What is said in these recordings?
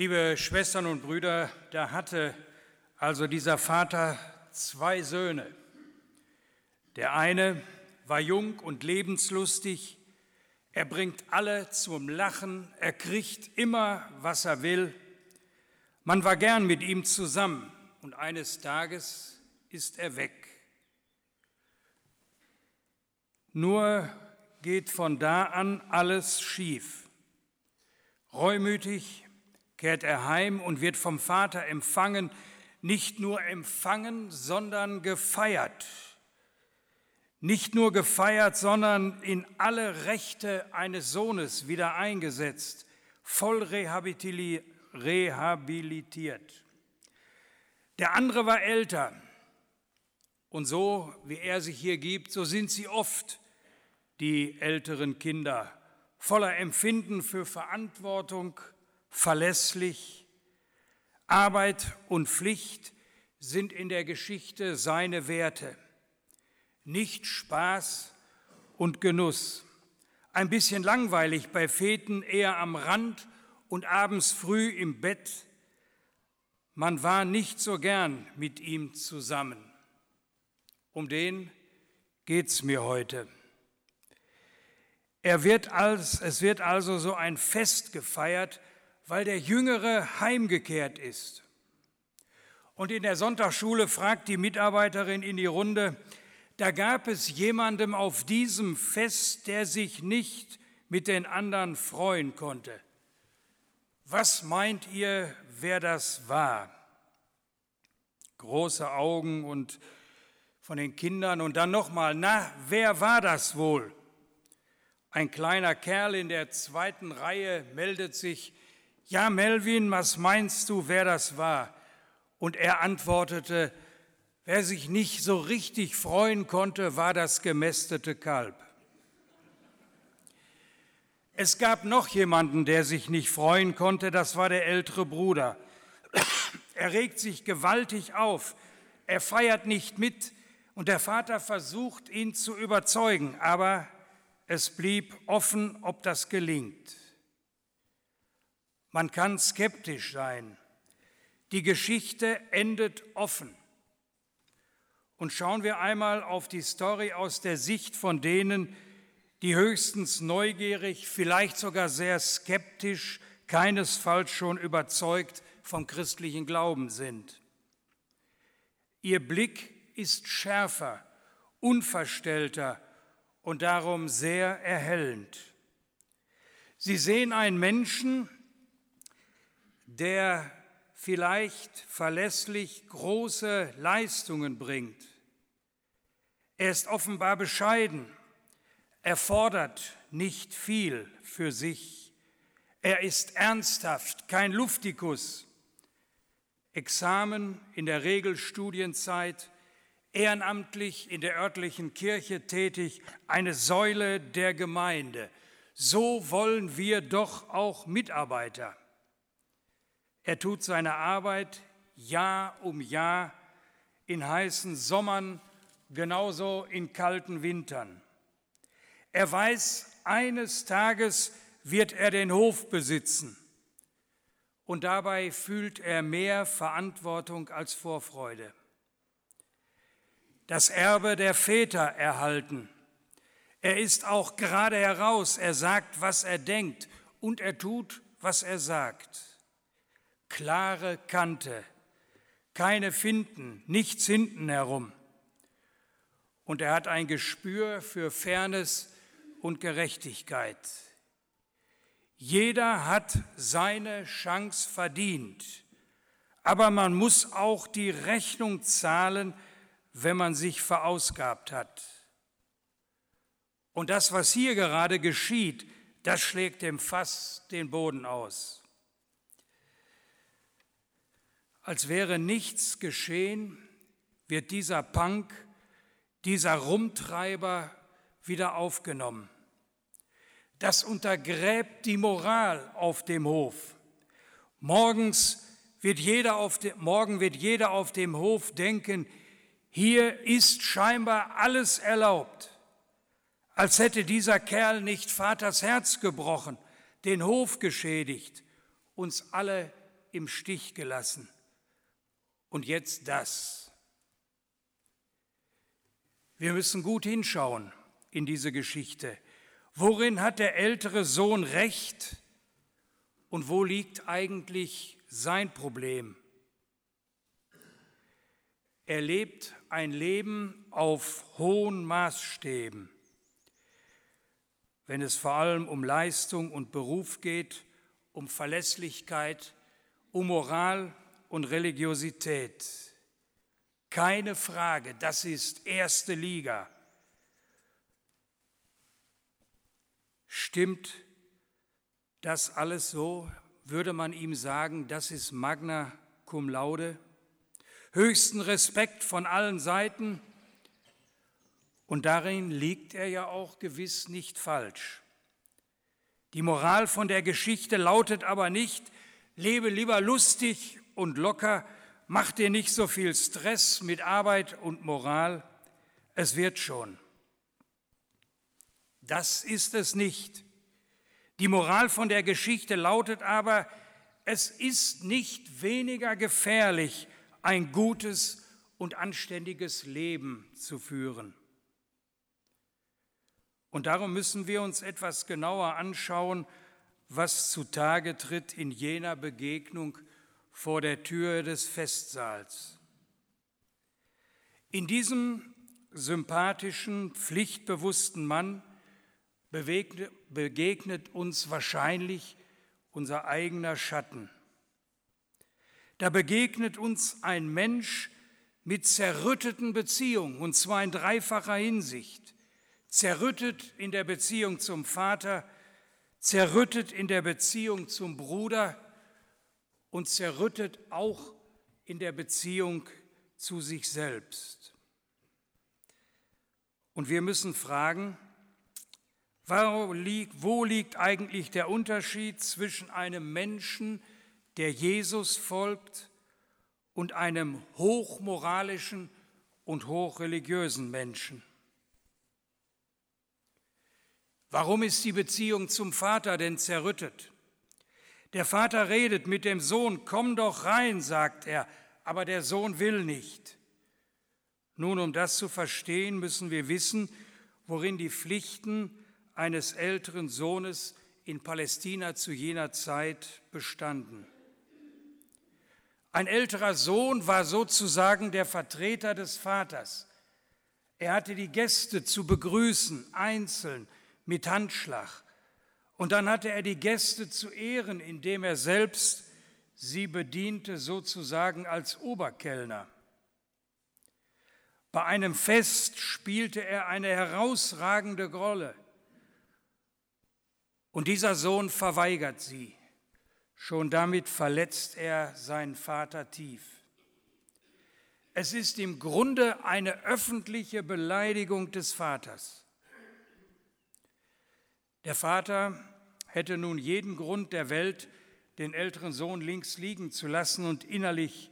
Liebe Schwestern und Brüder, da hatte also dieser Vater zwei Söhne. Der eine war jung und lebenslustig, er bringt alle zum Lachen, er kriegt immer, was er will. Man war gern mit ihm zusammen und eines Tages ist er weg. Nur geht von da an alles schief. Reumütig kehrt er heim und wird vom Vater empfangen, nicht nur empfangen, sondern gefeiert. Nicht nur gefeiert, sondern in alle Rechte eines Sohnes wieder eingesetzt, voll rehabilitiert. Der andere war älter. Und so, wie er sich hier gibt, so sind sie oft, die älteren Kinder, voller Empfinden für Verantwortung, verlässlich. Arbeit und Pflicht sind in der Geschichte seine Werte, nicht Spaß und Genuss. Ein bisschen langweilig bei Feten, eher am Rand und abends früh im Bett. Man war nicht so gern mit ihm zusammen. Um den geht's mir heute. Er wird als, es wird also so ein Fest gefeiert, weil der Jüngere heimgekehrt ist. Und in der Sonntagsschule fragt die Mitarbeiterin in die Runde, da gab es jemandem auf diesem Fest, der sich nicht mit den anderen freuen konnte. Was meint ihr, wer das war? Große Augen und von den Kindern und dann nochmal, na, wer war das wohl? Ein kleiner Kerl in der zweiten Reihe meldet sich, ja Melvin, was meinst du, wer das war? Und er antwortete, wer sich nicht so richtig freuen konnte, war das gemästete Kalb. Es gab noch jemanden, der sich nicht freuen konnte, das war der ältere Bruder. Er regt sich gewaltig auf, er feiert nicht mit und der Vater versucht, ihn zu überzeugen, aber es blieb offen, ob das gelingt. Man kann skeptisch sein. Die Geschichte endet offen. Und schauen wir einmal auf die Story aus der Sicht von denen, die höchstens neugierig, vielleicht sogar sehr skeptisch, keinesfalls schon überzeugt vom christlichen Glauben sind. Ihr Blick ist schärfer, unverstellter und darum sehr erhellend. Sie sehen einen Menschen, der vielleicht verlässlich große Leistungen bringt. Er ist offenbar bescheiden, er fordert nicht viel für sich, er ist ernsthaft, kein Luftikus. Examen in der Regelstudienzeit, ehrenamtlich in der örtlichen Kirche tätig, eine Säule der Gemeinde. So wollen wir doch auch Mitarbeiter. Er tut seine Arbeit Jahr um Jahr in heißen Sommern, genauso in kalten Wintern. Er weiß, eines Tages wird er den Hof besitzen und dabei fühlt er mehr Verantwortung als Vorfreude das Erbe der Väter erhalten. Er ist auch gerade heraus, er sagt, was er denkt und er tut, was er sagt. Klare Kante, keine Finden, nichts hinten herum. Und er hat ein Gespür für Fairness und Gerechtigkeit. Jeder hat seine Chance verdient, aber man muss auch die Rechnung zahlen, wenn man sich verausgabt hat. Und das, was hier gerade geschieht, das schlägt dem Fass den Boden aus. Als wäre nichts geschehen, wird dieser Punk, dieser Rumtreiber wieder aufgenommen. Das untergräbt die Moral auf dem Hof. Morgens wird jeder auf de, morgen wird jeder auf dem Hof denken, hier ist scheinbar alles erlaubt, als hätte dieser Kerl nicht Vaters Herz gebrochen, den Hof geschädigt, uns alle im Stich gelassen. Und jetzt das. Wir müssen gut hinschauen in diese Geschichte. Worin hat der ältere Sohn recht und wo liegt eigentlich sein Problem? Er lebt ein Leben auf hohen Maßstäben. Wenn es vor allem um Leistung und Beruf geht, um Verlässlichkeit, um Moral und Religiosität. Keine Frage, das ist erste Liga. Stimmt das alles so? Würde man ihm sagen, das ist Magna cum laude? Höchsten Respekt von allen Seiten. Und darin liegt er ja auch gewiss nicht falsch. Die Moral von der Geschichte lautet aber nicht, lebe lieber lustig und locker, mach dir nicht so viel Stress mit Arbeit und Moral, es wird schon. Das ist es nicht. Die Moral von der Geschichte lautet aber, es ist nicht weniger gefährlich, ein gutes und anständiges Leben zu führen. Und darum müssen wir uns etwas genauer anschauen, was zutage tritt in jener Begegnung vor der Tür des Festsaals. In diesem sympathischen, pflichtbewussten Mann begegnet uns wahrscheinlich unser eigener Schatten. Da begegnet uns ein Mensch mit zerrütteten Beziehungen, und zwar in dreifacher Hinsicht. Zerrüttet in der Beziehung zum Vater, zerrüttet in der Beziehung zum Bruder und zerrüttet auch in der Beziehung zu sich selbst. Und wir müssen fragen, wo liegt, eigentlich der Unterschied zwischen einem Menschen, der Jesus folgt, und einem hochmoralischen und hochreligiösen Menschen? Warum ist die Beziehung zum Vater denn zerrüttet? Der Vater redet mit dem Sohn, komm doch rein, sagt er, aber der Sohn will nicht. Nun, um das zu verstehen, müssen wir wissen, worin die Pflichten eines älteren Sohnes in Palästina zu jener Zeit bestanden. Ein älterer Sohn war sozusagen der Vertreter des Vaters. Er hatte die Gäste zu begrüßen, einzeln, mit Handschlag. Und dann hatte er die Gäste zu ehren, indem er selbst sie bediente, sozusagen als Oberkellner. Bei einem Fest spielte er eine herausragende Rolle. Und dieser Sohn verweigert sie. Schon damit verletzt er seinen Vater tief. Es ist im Grunde eine öffentliche Beleidigung des Vaters. Der Vater hätte nun jeden Grund der Welt, den älteren Sohn links liegen zu lassen und innerlich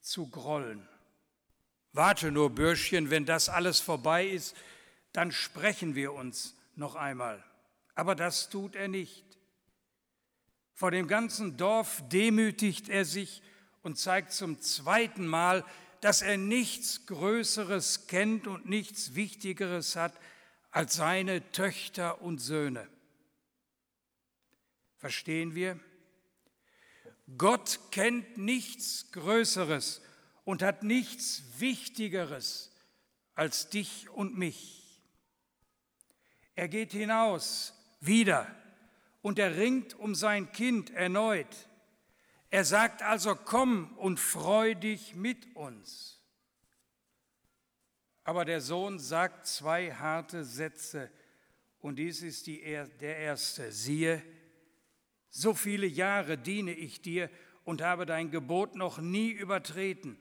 zu grollen. Warte nur, Bürschchen, wenn das alles vorbei ist, dann sprechen wir uns noch einmal. Aber das tut er nicht. Vor dem ganzen Dorf demütigt er sich und zeigt zum zweiten Mal, dass er nichts Größeres kennt und nichts Wichtigeres hat als seine Töchter und Söhne. Verstehen wir? Gott kennt nichts Größeres und hat nichts Wichtigeres als dich und mich. Er geht hinaus wieder und er ringt um sein Kind erneut. Er sagt also, komm und freu dich mit uns. Aber der Sohn sagt zwei harte Sätze und dies ist die, der erste. Siehe, so viele Jahre diene ich dir und habe dein Gebot noch nie übertreten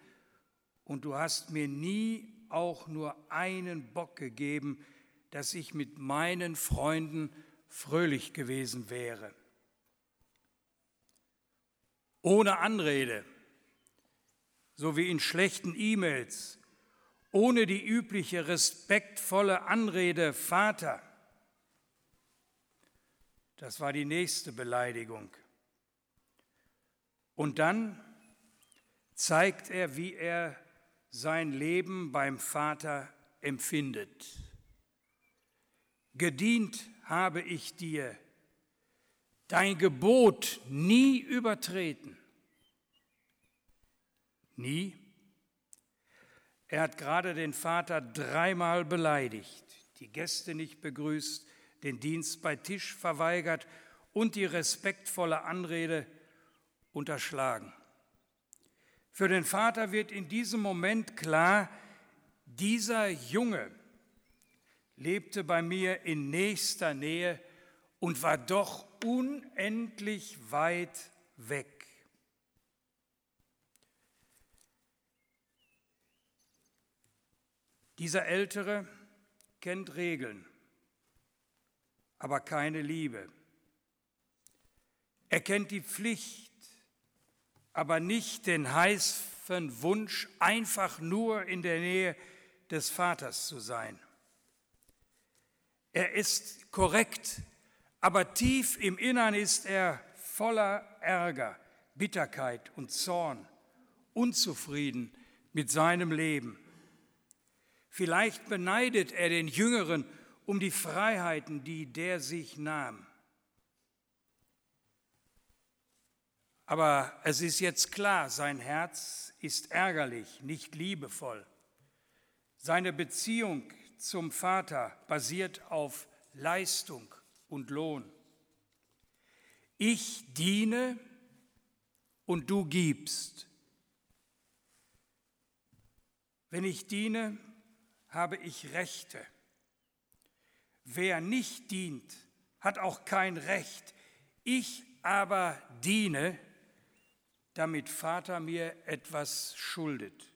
und du hast mir nie auch nur einen Bock gegeben, dass ich mit meinen Freunden fröhlich gewesen wäre. Ohne Anrede, so wie in schlechten E-Mails, ohne die übliche respektvolle Anrede Vater. Das war die nächste Beleidigung. Und dann zeigt er, wie er sein Leben beim Vater empfindet. Gedient habe ich dir, dein Gebot nie übertreten. Nie. Er hat gerade den Vater dreimal beleidigt, die Gäste nicht begrüßt, den Dienst bei Tisch verweigert und die respektvolle Anrede unterschlagen. Für den Vater wird in diesem Moment klar, dieser Junge lebte bei mir in nächster Nähe und war doch unendlich weit weg. Dieser Ältere kennt Regeln, aber keine Liebe. Er kennt die Pflicht, aber nicht den heißen Wunsch, einfach nur in der Nähe des Vaters zu sein. Er ist korrekt, aber tief im Innern ist er voller Ärger, Bitterkeit und Zorn, unzufrieden mit seinem Leben. Vielleicht beneidet er den Jüngeren um die Freiheiten, die der sich nahm. Aber es ist jetzt klar, sein Herz ist ärgerlich, nicht liebevoll. Seine Beziehung zum Vater basiert auf Leistung und Lohn. Ich diene und du gibst. Wenn ich diene, habe ich Rechte. Wer nicht dient, hat auch kein Recht. Ich aber diene, damit Vater mir etwas schuldet.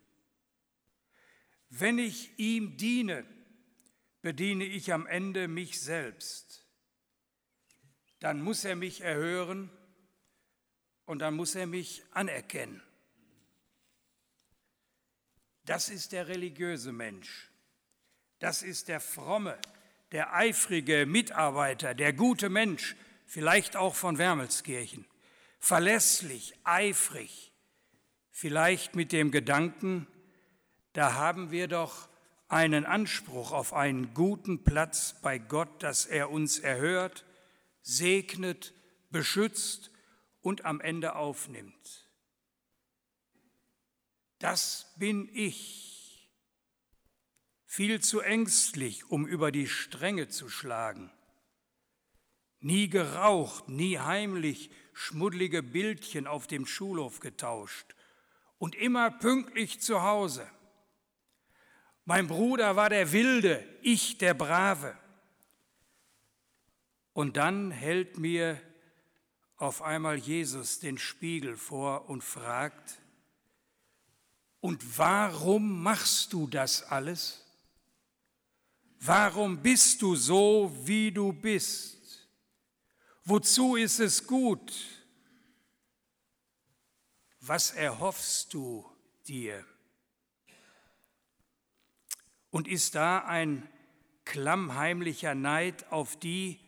Wenn ich ihm diene, bediene ich am Ende mich selbst. Dann muss er mich erhören und dann muss er mich anerkennen. Das ist der religiöse Mensch. Das ist der fromme, der eifrige Mitarbeiter, der gute Mensch, vielleicht auch von Wermelskirchen. Verlässlich, eifrig, vielleicht mit dem Gedanken, da haben wir doch einen Anspruch auf einen guten Platz bei Gott, dass er uns erhört, segnet, beschützt und am Ende aufnimmt. Das bin ich viel zu ängstlich, um über die Stränge zu schlagen. Nie geraucht, nie heimlich schmuddlige Bildchen auf dem Schulhof getauscht und immer pünktlich zu Hause. Mein Bruder war der Wilde, ich der Brave. Und dann hält mir auf einmal Jesus den Spiegel vor und fragt, und warum machst du das alles? Warum bist du so, wie du bist? Wozu ist es gut? Was erhoffst du dir? Und ist da ein klammheimlicher Neid auf die,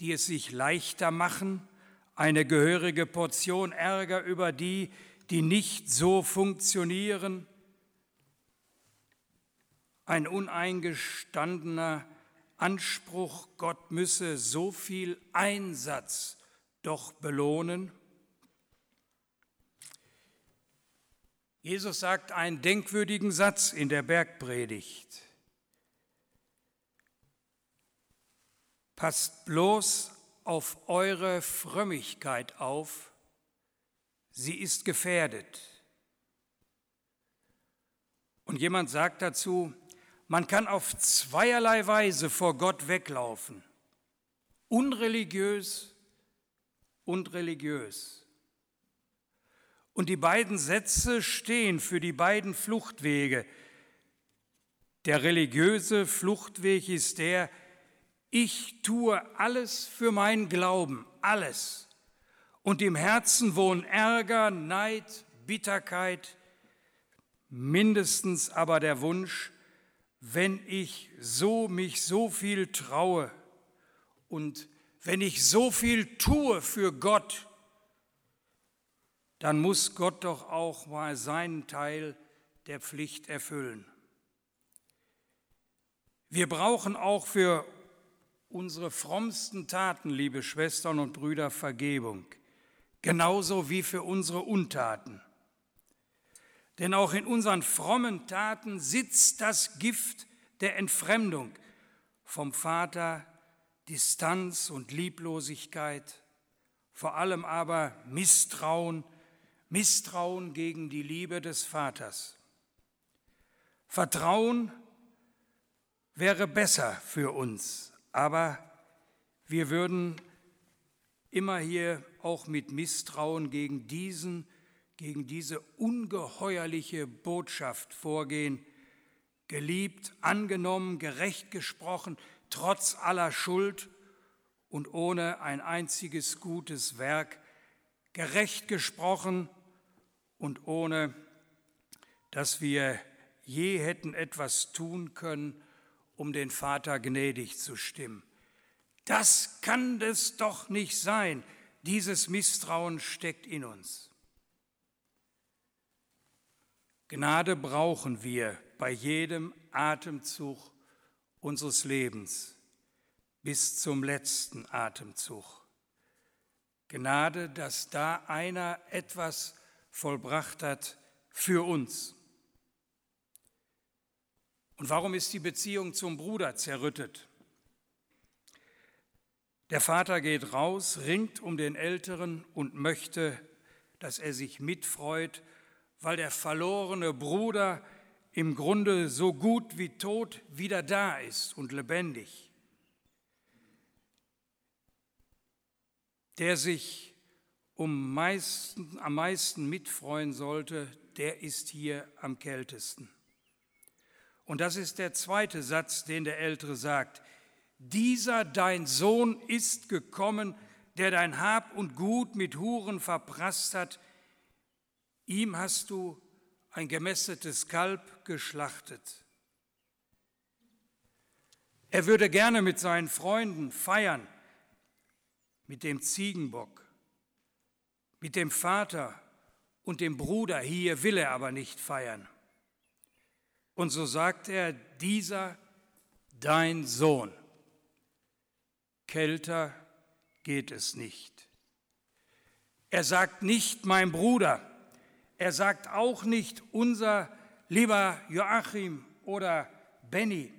die es sich leichter machen, eine gehörige Portion Ärger über die, die nicht so funktionieren, ein uneingestandener Anspruch, Gott müsse so viel Einsatz doch belohnen? Jesus sagt einen denkwürdigen Satz in der Bergpredigt. Passt bloß auf eure Frömmigkeit auf, sie ist gefährdet. Und jemand sagt dazu, man kann auf zweierlei Weise vor Gott weglaufen. Unreligiös und religiös. Und die beiden Sätze stehen für die beiden Fluchtwege. Der religiöse Fluchtweg ist der, ich tue alles für meinen Glauben, alles. Und im Herzen wohnen Ärger, Neid, Bitterkeit, mindestens aber der Wunsch, wenn ich so mich so viel traue und wenn ich so viel tue für Gott, dann muss Gott doch auch mal seinen Teil der Pflicht erfüllen. Wir brauchen auch für unsere frommsten Taten, liebe Schwestern und Brüder, Vergebung, genauso wie für unsere Untaten. Denn auch in unseren frommen Taten sitzt das Gift der Entfremdung vom Vater, Distanz und Lieblosigkeit, vor allem aber Misstrauen, Misstrauen gegen die Liebe des Vaters. Vertrauen wäre besser für uns, aber wir würden immer hier auch mit Misstrauen gegen diesen gegen diese ungeheuerliche Botschaft vorgehen, geliebt, angenommen, gerecht gesprochen, trotz aller Schuld und ohne ein einziges gutes Werk, gerecht gesprochen und ohne dass wir je hätten etwas tun können, um den Vater gnädig zu stimmen. Das kann es doch nicht sein. Dieses Misstrauen steckt in uns. Gnade brauchen wir bei jedem Atemzug unseres Lebens bis zum letzten Atemzug. Gnade, dass da einer etwas vollbracht hat für uns. Und warum ist die Beziehung zum Bruder zerrüttet? Der Vater geht raus, ringt um den Älteren und möchte, dass er sich mitfreut weil der verlorene Bruder im Grunde so gut wie tot wieder da ist und lebendig. Der sich um meisten, am meisten mitfreuen sollte, der ist hier am kältesten. Und das ist der zweite Satz, den der Ältere sagt. Dieser dein Sohn ist gekommen, der dein Hab und Gut mit Huren verprasst hat, Ihm hast du ein gemästetes Kalb geschlachtet. Er würde gerne mit seinen Freunden feiern, mit dem Ziegenbock, mit dem Vater und dem Bruder. Hier will er aber nicht feiern. Und so sagt er, dieser dein Sohn. Kälter geht es nicht. Er sagt nicht mein Bruder, er sagt auch nicht unser lieber Joachim oder Benny.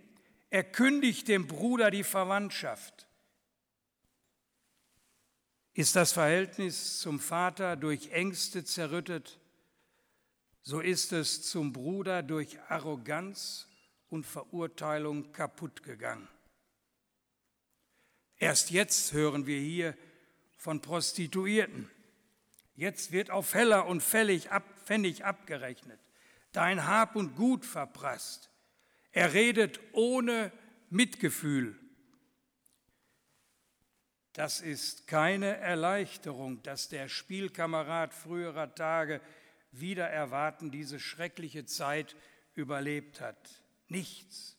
Er kündigt dem Bruder die Verwandtschaft. Ist das Verhältnis zum Vater durch Ängste zerrüttet, so ist es zum Bruder durch Arroganz und Verurteilung kaputt gegangen. Erst jetzt hören wir hier von Prostituierten. Jetzt wird auf Heller und Fällig ab, Pfennig abgerechnet, dein Hab und Gut verprasst. Er redet ohne Mitgefühl. Das ist keine Erleichterung, dass der Spielkamerad früherer Tage wieder erwarten diese schreckliche Zeit überlebt hat. Nichts.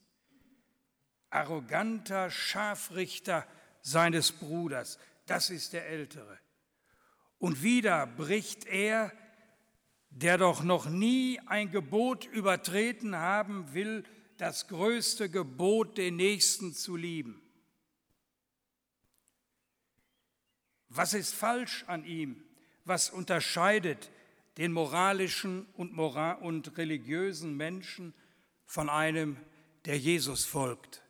Arroganter Scharfrichter seines Bruders, das ist der Ältere. Und wieder bricht er der doch noch nie ein Gebot übertreten haben will, das größte Gebot, den Nächsten zu lieben. Was ist falsch an ihm? Was unterscheidet den moralischen und, moral und religiösen Menschen von einem, der Jesus folgt?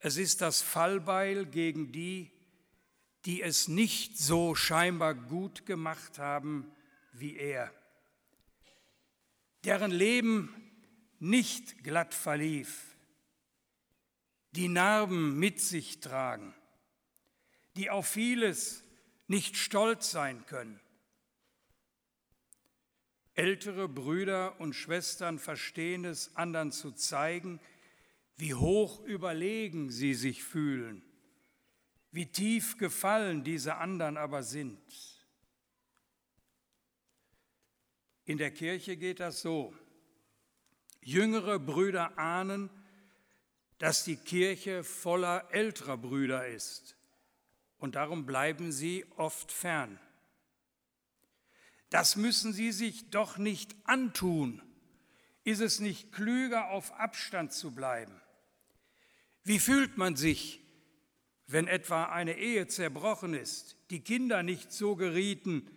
Es ist das Fallbeil gegen die, die es nicht so scheinbar gut gemacht haben wie er, deren Leben nicht glatt verlief, die Narben mit sich tragen, die auf vieles nicht stolz sein können. Ältere Brüder und Schwestern verstehen es, anderen zu zeigen, wie hoch überlegen sie sich fühlen wie tief gefallen diese anderen aber sind. In der Kirche geht das so. Jüngere Brüder ahnen, dass die Kirche voller älterer Brüder ist und darum bleiben sie oft fern. Das müssen sie sich doch nicht antun. Ist es nicht klüger, auf Abstand zu bleiben? Wie fühlt man sich, wenn etwa eine Ehe zerbrochen ist, die Kinder nicht so gerieten,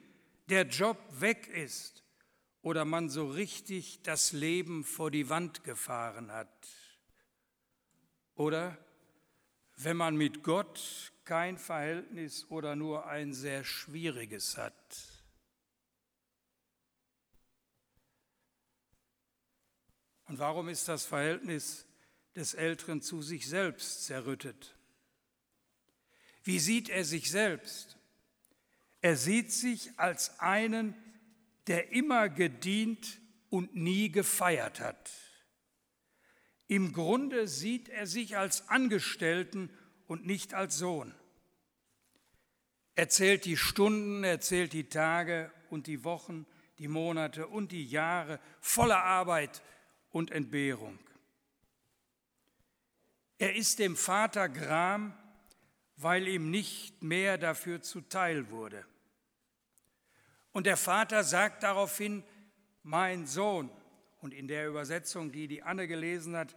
der Job weg ist oder man so richtig das Leben vor die Wand gefahren hat? Oder wenn man mit Gott kein Verhältnis oder nur ein sehr schwieriges hat? Und warum ist das Verhältnis des Älteren zu sich selbst zerrüttet? Wie sieht er sich selbst? Er sieht sich als einen, der immer gedient und nie gefeiert hat. Im Grunde sieht er sich als Angestellten und nicht als Sohn. Er zählt die Stunden, er zählt die Tage und die Wochen, die Monate und die Jahre voller Arbeit und Entbehrung. Er ist dem Vater gram, weil ihm nicht mehr dafür zuteil wurde. Und der Vater sagt daraufhin, mein Sohn, und in der Übersetzung, die die Anne gelesen hat,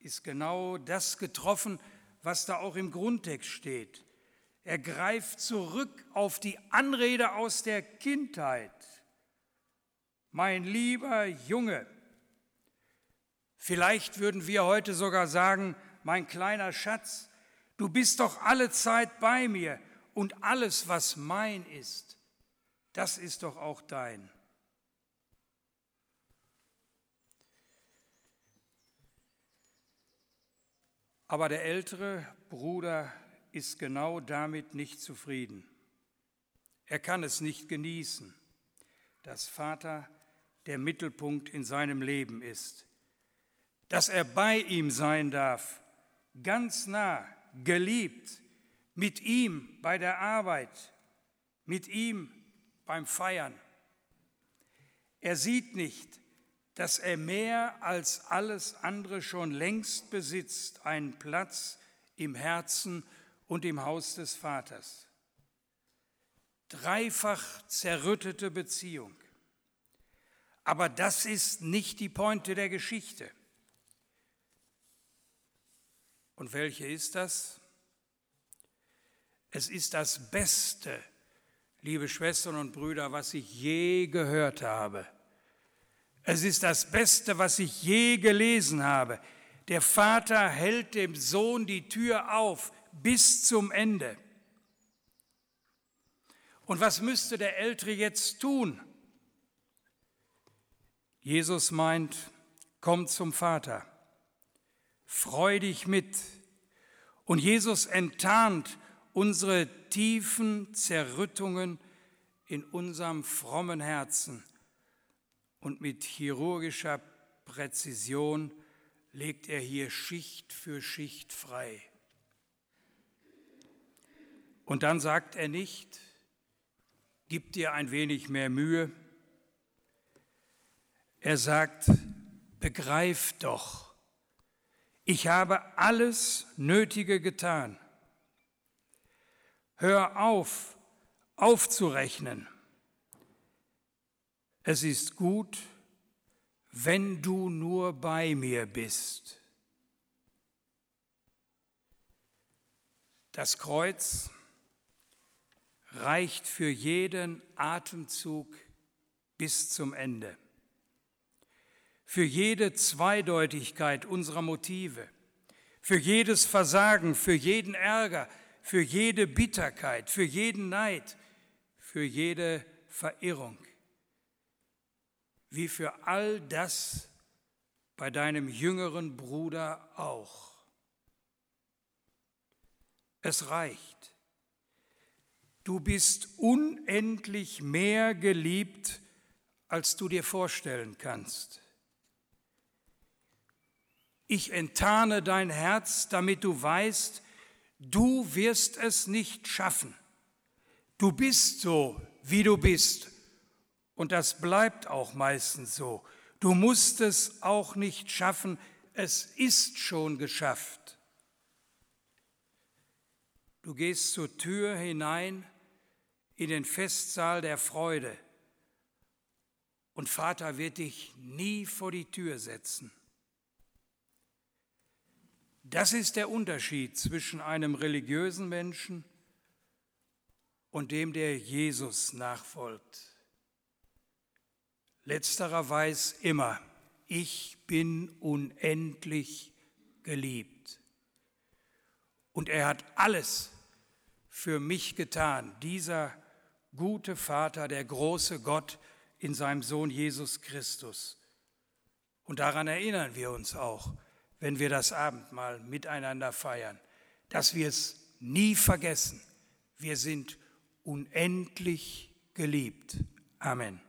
ist genau das getroffen, was da auch im Grundtext steht. Er greift zurück auf die Anrede aus der Kindheit. Mein lieber Junge, Vielleicht würden wir heute sogar sagen, mein kleiner Schatz, du bist doch alle Zeit bei mir und alles, was mein ist, das ist doch auch dein. Aber der ältere Bruder ist genau damit nicht zufrieden. Er kann es nicht genießen, dass Vater der Mittelpunkt in seinem Leben ist dass er bei ihm sein darf, ganz nah, geliebt, mit ihm bei der Arbeit, mit ihm beim Feiern. Er sieht nicht, dass er mehr als alles andere schon längst besitzt, einen Platz im Herzen und im Haus des Vaters. Dreifach zerrüttete Beziehung. Aber das ist nicht die Pointe der Geschichte. Und welche ist das? Es ist das Beste, liebe Schwestern und Brüder, was ich je gehört habe. Es ist das Beste, was ich je gelesen habe. Der Vater hält dem Sohn die Tür auf bis zum Ende. Und was müsste der Ältere jetzt tun? Jesus meint, komm zum Vater freu dich mit. Und Jesus enttarnt unsere tiefen Zerrüttungen in unserem frommen Herzen. Und mit chirurgischer Präzision legt er hier Schicht für Schicht frei. Und dann sagt er nicht, gib dir ein wenig mehr Mühe. Er sagt, begreif doch, ich habe alles Nötige getan. Hör auf, aufzurechnen. Es ist gut, wenn du nur bei mir bist. Das Kreuz reicht für jeden Atemzug bis zum Ende für jede Zweideutigkeit unserer Motive, für jedes Versagen, für jeden Ärger, für jede Bitterkeit, für jeden Neid, für jede Verirrung, wie für all das bei deinem jüngeren Bruder auch. Es reicht. Du bist unendlich mehr geliebt, als du dir vorstellen kannst. Ich enttarne dein Herz, damit du weißt, du wirst es nicht schaffen. Du bist so, wie du bist. Und das bleibt auch meistens so. Du musst es auch nicht schaffen, es ist schon geschafft. Du gehst zur Tür hinein in den Festsaal der Freude und Vater wird dich nie vor die Tür setzen. Das ist der Unterschied zwischen einem religiösen Menschen und dem, der Jesus nachfolgt. Letzterer weiß immer, ich bin unendlich geliebt. Und er hat alles für mich getan, dieser gute Vater, der große Gott in seinem Sohn Jesus Christus. Und daran erinnern wir uns auch, wenn wir das Abendmahl miteinander feiern, dass wir es nie vergessen. Wir sind unendlich geliebt. Amen.